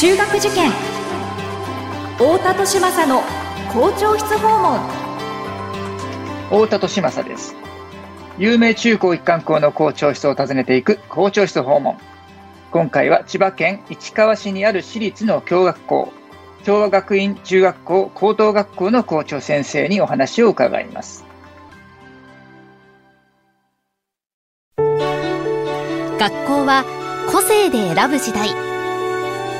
中学受験。太田利政の校長室訪問。太田利政です。有名中高一貫校の校長室を訪ねていく校長室訪問。今回は千葉県市川市にある私立の共学校昭和学院中学校高等学校の校長先生にお話を伺います。学校は個性で選ぶ時代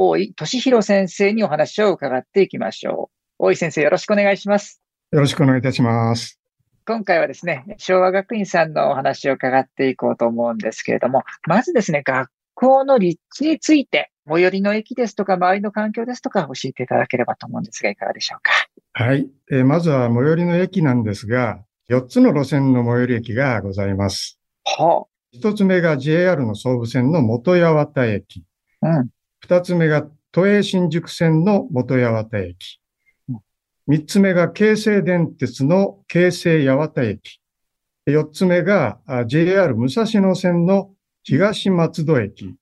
大井俊弘先生にお話を伺っていきましょう。大井先生、よろしくお願いします。よろしくお願いいたします。今回はですね、昭和学院さんのお話を伺っていこうと思うんですけれども、まずですね、学校の立地について、最寄りの駅ですとか、周りの環境ですとか、教えていただければと思うんですが、いかがでしょうか？はい。えー、まずは最寄りの駅なんですが、4つの路線の最寄り駅がございます。はあ。1つ目が JR の総武線の元八幡駅。うん。2つ目が都営新宿線の元八幡駅。三つ目が京成電鉄の京成八幡駅。四つ目が JR 武蔵野線の東松戸駅。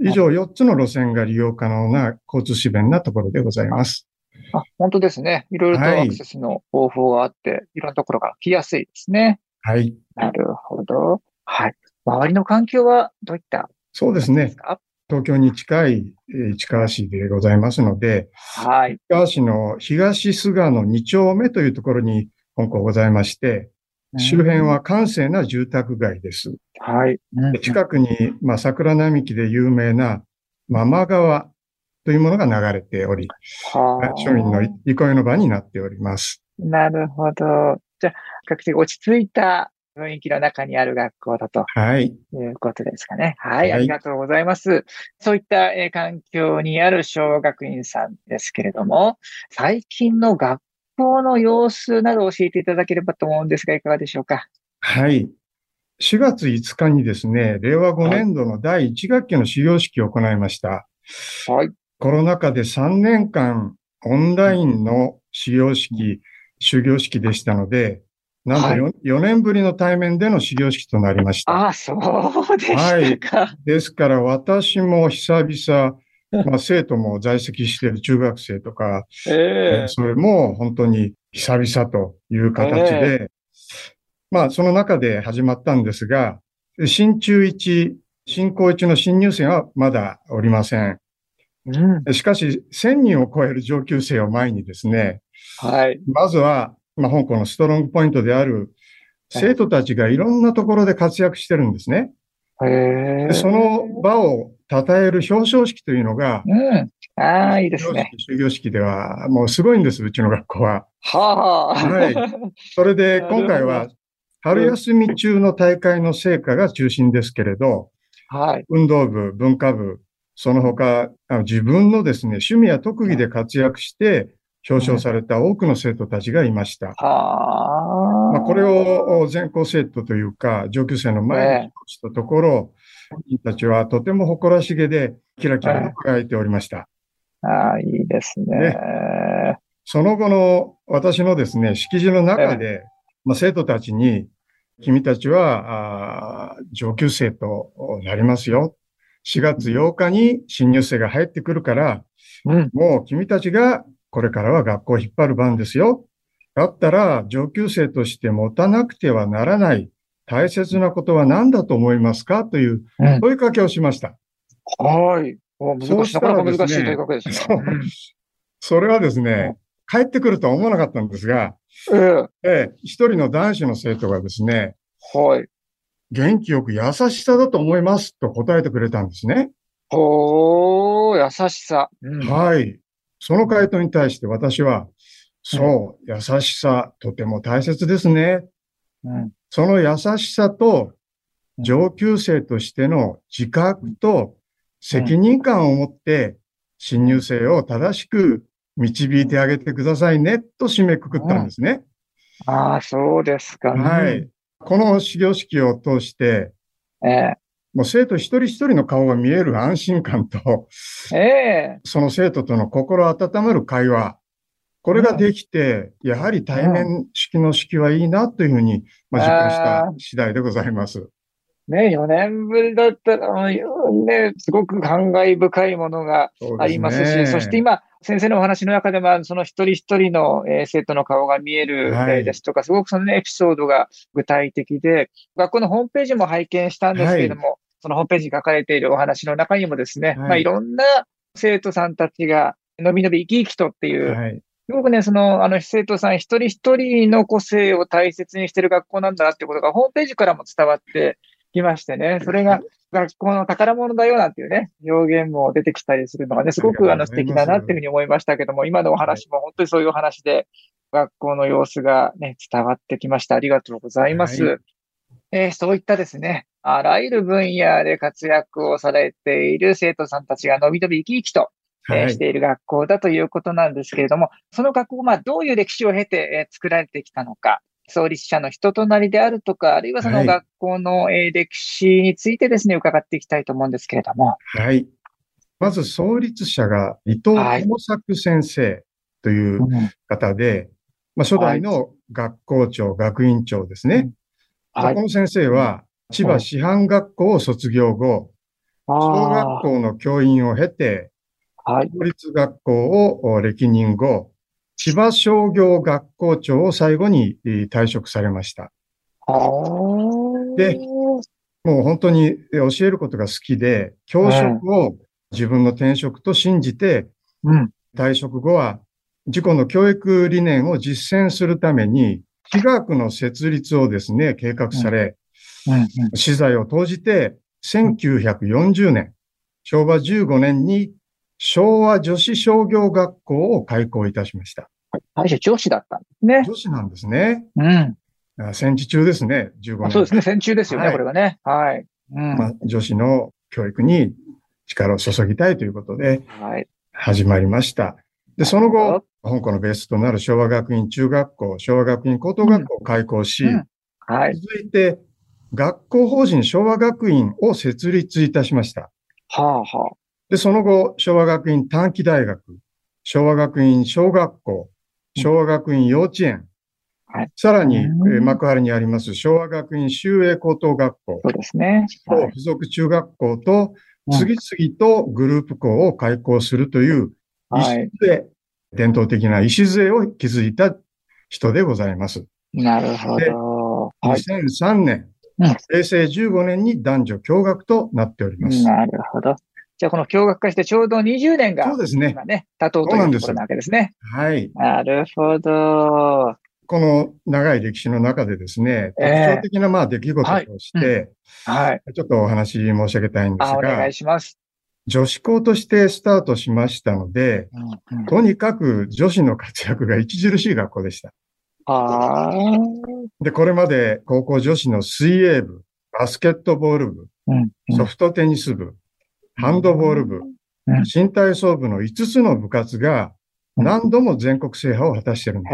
以上四つの路線が利用可能な交通支便なところでございます。あ、本当ですね。いろいろとアクセスの方法があって、はい、いろんなところが来やすいですね。はい。なるほど。はい。周りの環境はどういったそうですね。東京に近い市川市でございますので、はい。市川市の東菅野2丁目というところに本校ございまして、周辺は閑静な住宅街です。はい。近くに、まあ、桜並木で有名なママ川というものが流れており、は庶民の憩いの場になっております。なるほど。じゃあ、比較的落ち着いた雰囲気の中にある学校だと。はい。いうことですかね。はい。ありがとうございます。そういった、え環境にある小学院さんですけれども、最近の学校の様子など教えていただければと思うんですが、いかがでしょうか？はい。4月5日にですね、令和5年度の第1学期の始業式を行いました。はい。コロナ禍で3年間オンラインの始業式、終業式でしたので、なんと 4,、はい、4年ぶりの対面での始業式となりました。ああ、そうでしたか。はい。ですから私も久々、まあ、生徒も在籍している中学生とか、えー、それも本当に久々という形で、えー、まあその中で始まったんですが、新中1、新高1の新入生はまだおりません。うん、しかし、1000人を超える上級生を前にですね、はい。まずは、まあ、香港のストロングポイントである生徒たちがいろんなところで活躍してるんですね。へその場を称える表彰式というのが、うん。ああ、いいですね。終業式では、もうすごいんです、うちの学校は。はあ。はい。それで、今回は、春休み中の大会の成果が中心ですけれど、はい。運動部、文化部、その他、自分のですね、趣味や特技で活躍して、表彰された多くの生徒たちがいました。はまあ、これを全校生徒というか、上級生の前にしたところ、本人たちはとても誇らしげで、キラキラ輝いておりました。ああ、いいですねね。その後の私のですね、式辞の中で、まあ、生徒たちに、君たちはあ上級生となりますよ。4月8日に新入生が入ってくるから、うん、もう君たちがこれからは学校を引っ張る番ですよ。だったら、上級生として持たなくてはならない大切なことは何だと思いますか？という問いかけをしました。はい。そうしたらですね、そうそれはですね、帰ってくるとは思わなかったんですが、ええええ、一人の男子の生徒がですね、はい。元気よく優しさだと思いますと答えてくれたんですね。おー、優しさ。うん、はい。その回答に対して私は、そう、優しさ、とても大切ですね。うん、その優しさと、上級生としての自覚と責任感を持って、新入生を正しく導いてあげてくださいね、と締めくくったんですね。ああ、そうですか、はい。この始業式を通して、ええ、もう生徒一人一人の顔が見える安心感と、ええ、その生徒との心温まる会話、これができて、やはり対面式の式はいいなというふうに、まあ、実感した次第でございます。ね、4年ぶりだったら、ね、すごく感慨深いものがありますし、そ、ね,、して今、先生のお話の中でも、その一人一人の、え生徒の顔が見える、はい、ですとか、すごくその、ね、エピソードが具体的で、学校のホームページも拝見したんですけれども、はい、そのホームページに書かれているお話の中にもですね、はいまあ、いろんな生徒さんたちが、のびのび生き生きとっていう、はい。すごくね、その、あの、生徒さん一人一人の個性を大切にしてる学校なんだなってことが、ホームページからも伝わってきましてね、それが学校の宝物だよなんていうね、表現も出てきたりするのがね、すごくあの素敵だなっていうふうに思いましたけども、今のお話も本当にそういうお話で、学校の様子がね、伝わってきました。ありがとうございます。はい、えー、そういったですね、あらゆる分野で活躍をされている生徒さんたちがのびのび生き生きとえしている学校だということなんですけれども、その学校がどういう歴史を経て、え作られてきたのか、創立者の人となりであるとか、あるいはその学校の、え歴史についてですね、伺っていきたいと思うんですけれども。はい。まず創立者が伊藤友作先生という方で、はい、まあ、初代の学校長、学院長ですね。はい、この先生は千葉師範学校を卒業後、小学校の教員を経て、はい、公立学校を歴任後、千葉商業学校長を最後に退職されました。で、もう本当に教えることが好きで、教職を自分の転職と信じて、退職後は自己の教育理念を実践するために、私学の設立をですね、計画され、資材を投じて、1940年、昭和15年に昭和女子商業学校を開校いたしました。最初女子だったんですね。女子なんですね。うん。戦時中ですね、15年。そうですね、戦中ですよね、はい、これはね。はい。うん、まあ、女子の教育に力を注ぎたいということで、はい。始まりました。で、その後、香港のベースとなる昭和学院中学校、昭和学院高等学校を開校し、うんうん、はい。続いて、学校法人昭和学院を設立いたしました。はあはあ。で、その後、昭和学院短期大学、昭和学院小学校、昭和学院幼稚園、はい、さらに、えー、幕張にあります昭和学院修営高等学校、そうですね。はい、付属中学校と、次々とグループ校を開校するという、石杖、伝統的な礎を築いた人でございます。なるほど。2003年、平成15年に男女共学となっております。なるほど。じゃあこの共学化してちょうど20年が、そうですね。今ね、経とうというところなわけですね。はい。なるほど。この長い歴史の中でですね、特徴的なまあ出来事として、はい、ちょっとお話申し上げたいんですが、お願いします。女子校としてスタートしましたので、うんうん、とにかく女子の活躍が著しい学校でした。あで、これまで高校女子の水泳部、バスケットボール部、うんうん、ソフトテニス部、ハンドボール部、新体操部の5つの部活が何度も全国制覇を果たしてるんで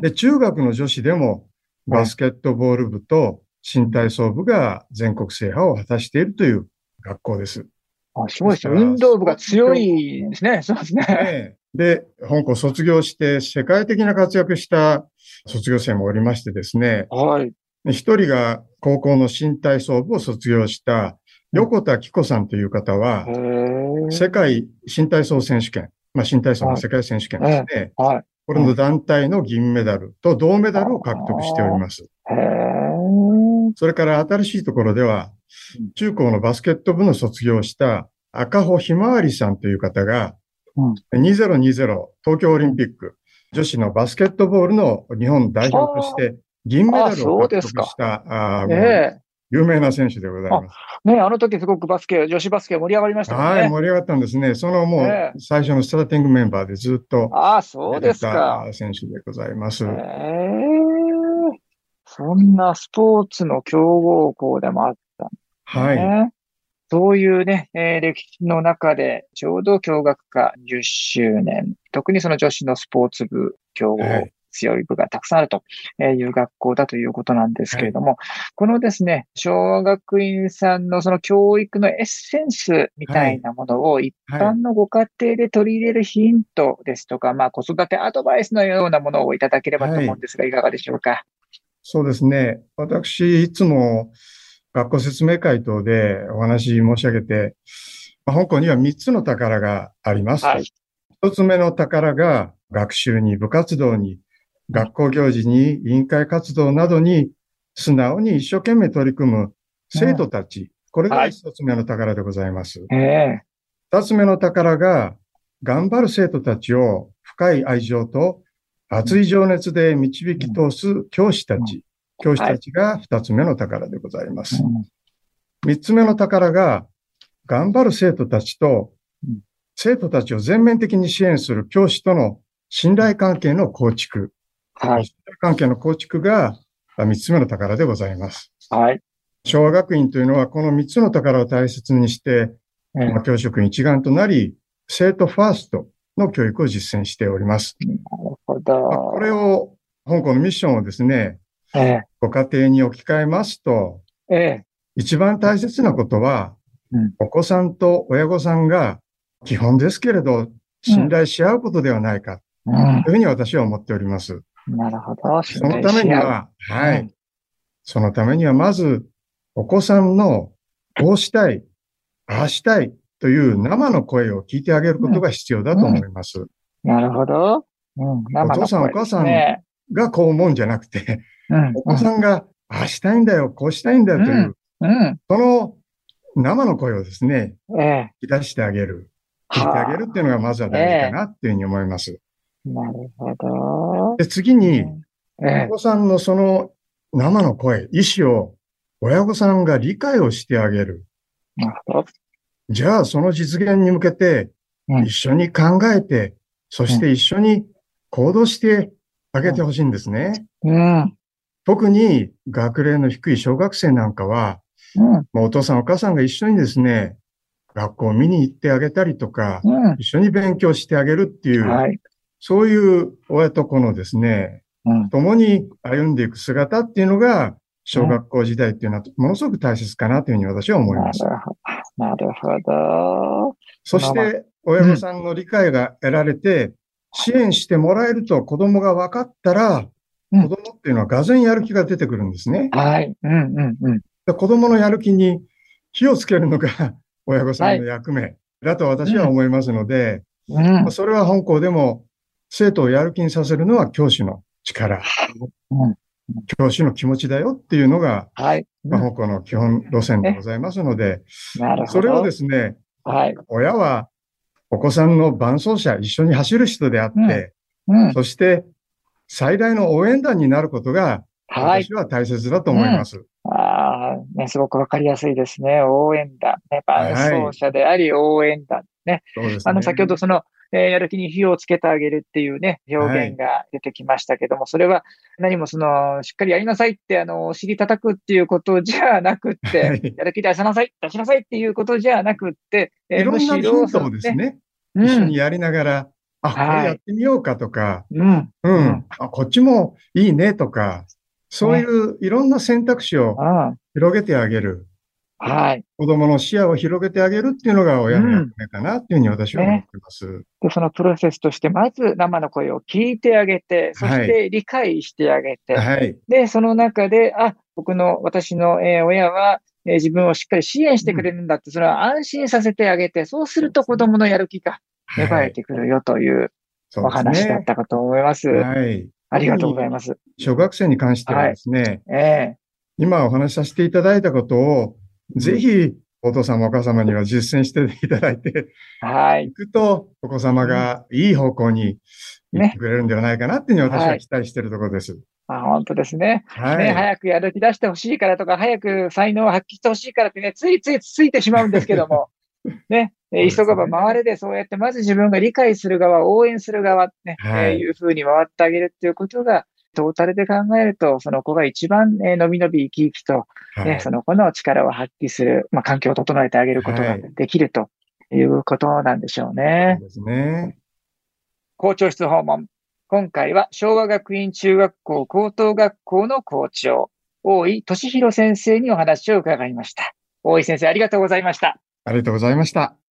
す。で、中学の女子でもバスケットボール部と新体操部が全国制覇を果たしているという学校です。あ、すごいですね。運動部が強いですね。そうですね。で、香港卒業して世界的な活躍した卒業生もおりましてですね。はい。一人が高校の新体操部を卒業した横田紀子さんという方は、世界新体操選手権、まあ、新体操の世界選手権ですね。はい。これの団体の銀メダルと銅メダルを獲得しております。それから新しいところでは、中高のバスケット部の卒業した赤穂ひまわりさんという方が、2020東京オリンピック女子のバスケットボールの日本代表として銀メダルを獲得した、あ有名な選手でございます。ね、あの時すごくバスケ、女子バスケ盛り上がりましたね。はい、盛り上がったんですね。そのもう、最初のスターティングメンバーでずっと、ああ、そうですか。選手でございます。えー、そんなスポーツの強豪校でもあった、ね、はい。そういうね、えー、歴史の中で、ちょうど共学科10周年、特にその女子のスポーツ部、強豪、強い部がたくさんあるという学校だということなんですけれども、はい、このですね、昭和学院さんのその教育のエッセンスみたいなものを一般のご家庭で取り入れるヒントですとか、はい、まあ子育てアドバイスのようなものをいただければと思うんですが、はい、いかがでしょうか？そうですね。私、いつも学校説明会等でお話申し上げて、香港には3つの宝があります。はい、1つ目の宝が学習に部活動に学校行事に委員会活動などに素直に一生懸命取り組む生徒たち、これが一つ目の宝でございます。二、つ目の宝が、頑張る生徒たちを深い愛情と熱い情熱で導き通す教師たち、教師たちが二つ目の宝でございます。三つ目の宝が、頑張る生徒たちと、生徒たちを全面的に支援する教師との信頼関係の構築。はい。関係の構築が三つ目の宝でございます。はい。昭和学院というのはこの三つの宝を大切にして、うん、教職員一丸となり、生徒ファーストの教育を実践しております。なるほど。これを、香港のミッションをですね、ええ、ご家庭に置き換えますと、ええ、一番大切なことは、うん、お子さんと親御さんが基本ですけれど、信頼し合うことではないか、というふうに私は思っております。なるほど。そのためには、はい。そのためには、まず、お子さんの、こうしたい、ああしたいという生の声を聞いてあげることが必要だと思います。うんなるほど。うん、お父さん、お母さんがこう思うんじゃなくて、うん、お子さんが、ああしたいんだよ、こうしたいんだよという、うん、その生の声をですね、ええ、引き出してあげる、聞いてあげるっていうのがまずは大事かなっていうふうに思います。なるほど。で、次に、お子さんのその生の声、意思を親御さんが理解をしてあげる。なるほど。じゃあ、その実現に向けて、一緒に考えて、うん、そして一緒に行動してあげてほしいんですね。うん、特に学齢の低い小学生なんかは、うん、もうお父さんお母さんが一緒にですね、学校を見に行ってあげたりとか、うん、一緒に勉強してあげるっていう、はい、そういう親と子のですね、うん、共に歩んでいく姿っていうのが、小学校時代っていうのはものすごく大切かなというふうに私は思います。なるほど。そして、親御さんの理解が得られて、支援してもらえると子供が分かったら、子供っていうのはがぜやる気が出てくるんですね。はい。うんうんうん。子供のやる気に火をつけるのが 親御さんの役目だと私は思いますので、うん、それは本校でも生徒をやる気にさせるのは教師の力。うん、教師の気持ちだよっていうのが、はい。まあ、方の基本路線でございますので、なるほど。それをですね、はい。親はお子さんの伴走者、一緒に走る人であって、うん、うん、そして最大の応援団になることが、私は大切だと思います。うん、ああ、ね、すごくわかりやすいですね。応援団。ね、伴走者であり応援団。ね。そうですね。あの、先ほどその、えー、やる気に火をつけてあげるっていうね、表現が出てきましたけども、はい、それは何もその、しっかりやりなさいって、あの、お尻叩くっていうことじゃなくって、はい、やる気出しなさい、出しなさいっていうことじゃなくって、えー、いろんなヒントをですね、ね一緒にやりながら、あ、これやってみようかとか、うん、うん、あ、こっちもいいねとか、そういういろんな選択肢を広げてあげる。はい。子供の視野を広げてあげるっていうのが親の役目かなっていうふうに私は思ってます。うんね、で、そのプロセスとして、まず生の声を聞いてあげて、そして理解してあげて、はい、で、その中で、あ、僕の、私の、えー、親は、えー、自分をしっかり支援してくれるんだって、それは安心させてあげて、そうすると子供のやる気が芽生えてくるよというお話だったかと思います。はい。ありがとうございます。小学生に関してはですね、はい、えー、今お話しさせていただいたことを、ぜひ、お父様お母様には実践していただいて、はい。行くと、お子様がいい方向に行ってくれるんではないかなっていうふうに私は期待しているところです。あ本当ですね。はい。ね、早くやる気出してほしいからとか、早く才能を発揮してほしいからってね、ついついついてしまうんですけども、ね、急がば回れでそうやってまず自分が理解する側、応援する側、ね、はい、えー、いうふうに回ってあげるっていうことが、トータルで考えると、その子が一番、えー、伸び伸び生き生きと、はい、その子の力を発揮する、まあ、環境を整えてあげることができるということなんでしょうね。そうですね。校長室訪問。今回は昭和学院中学校高等学校の校長、大井俊弘先生にお話を伺いました。大井先生、ありがとうございました。ありがとうございました。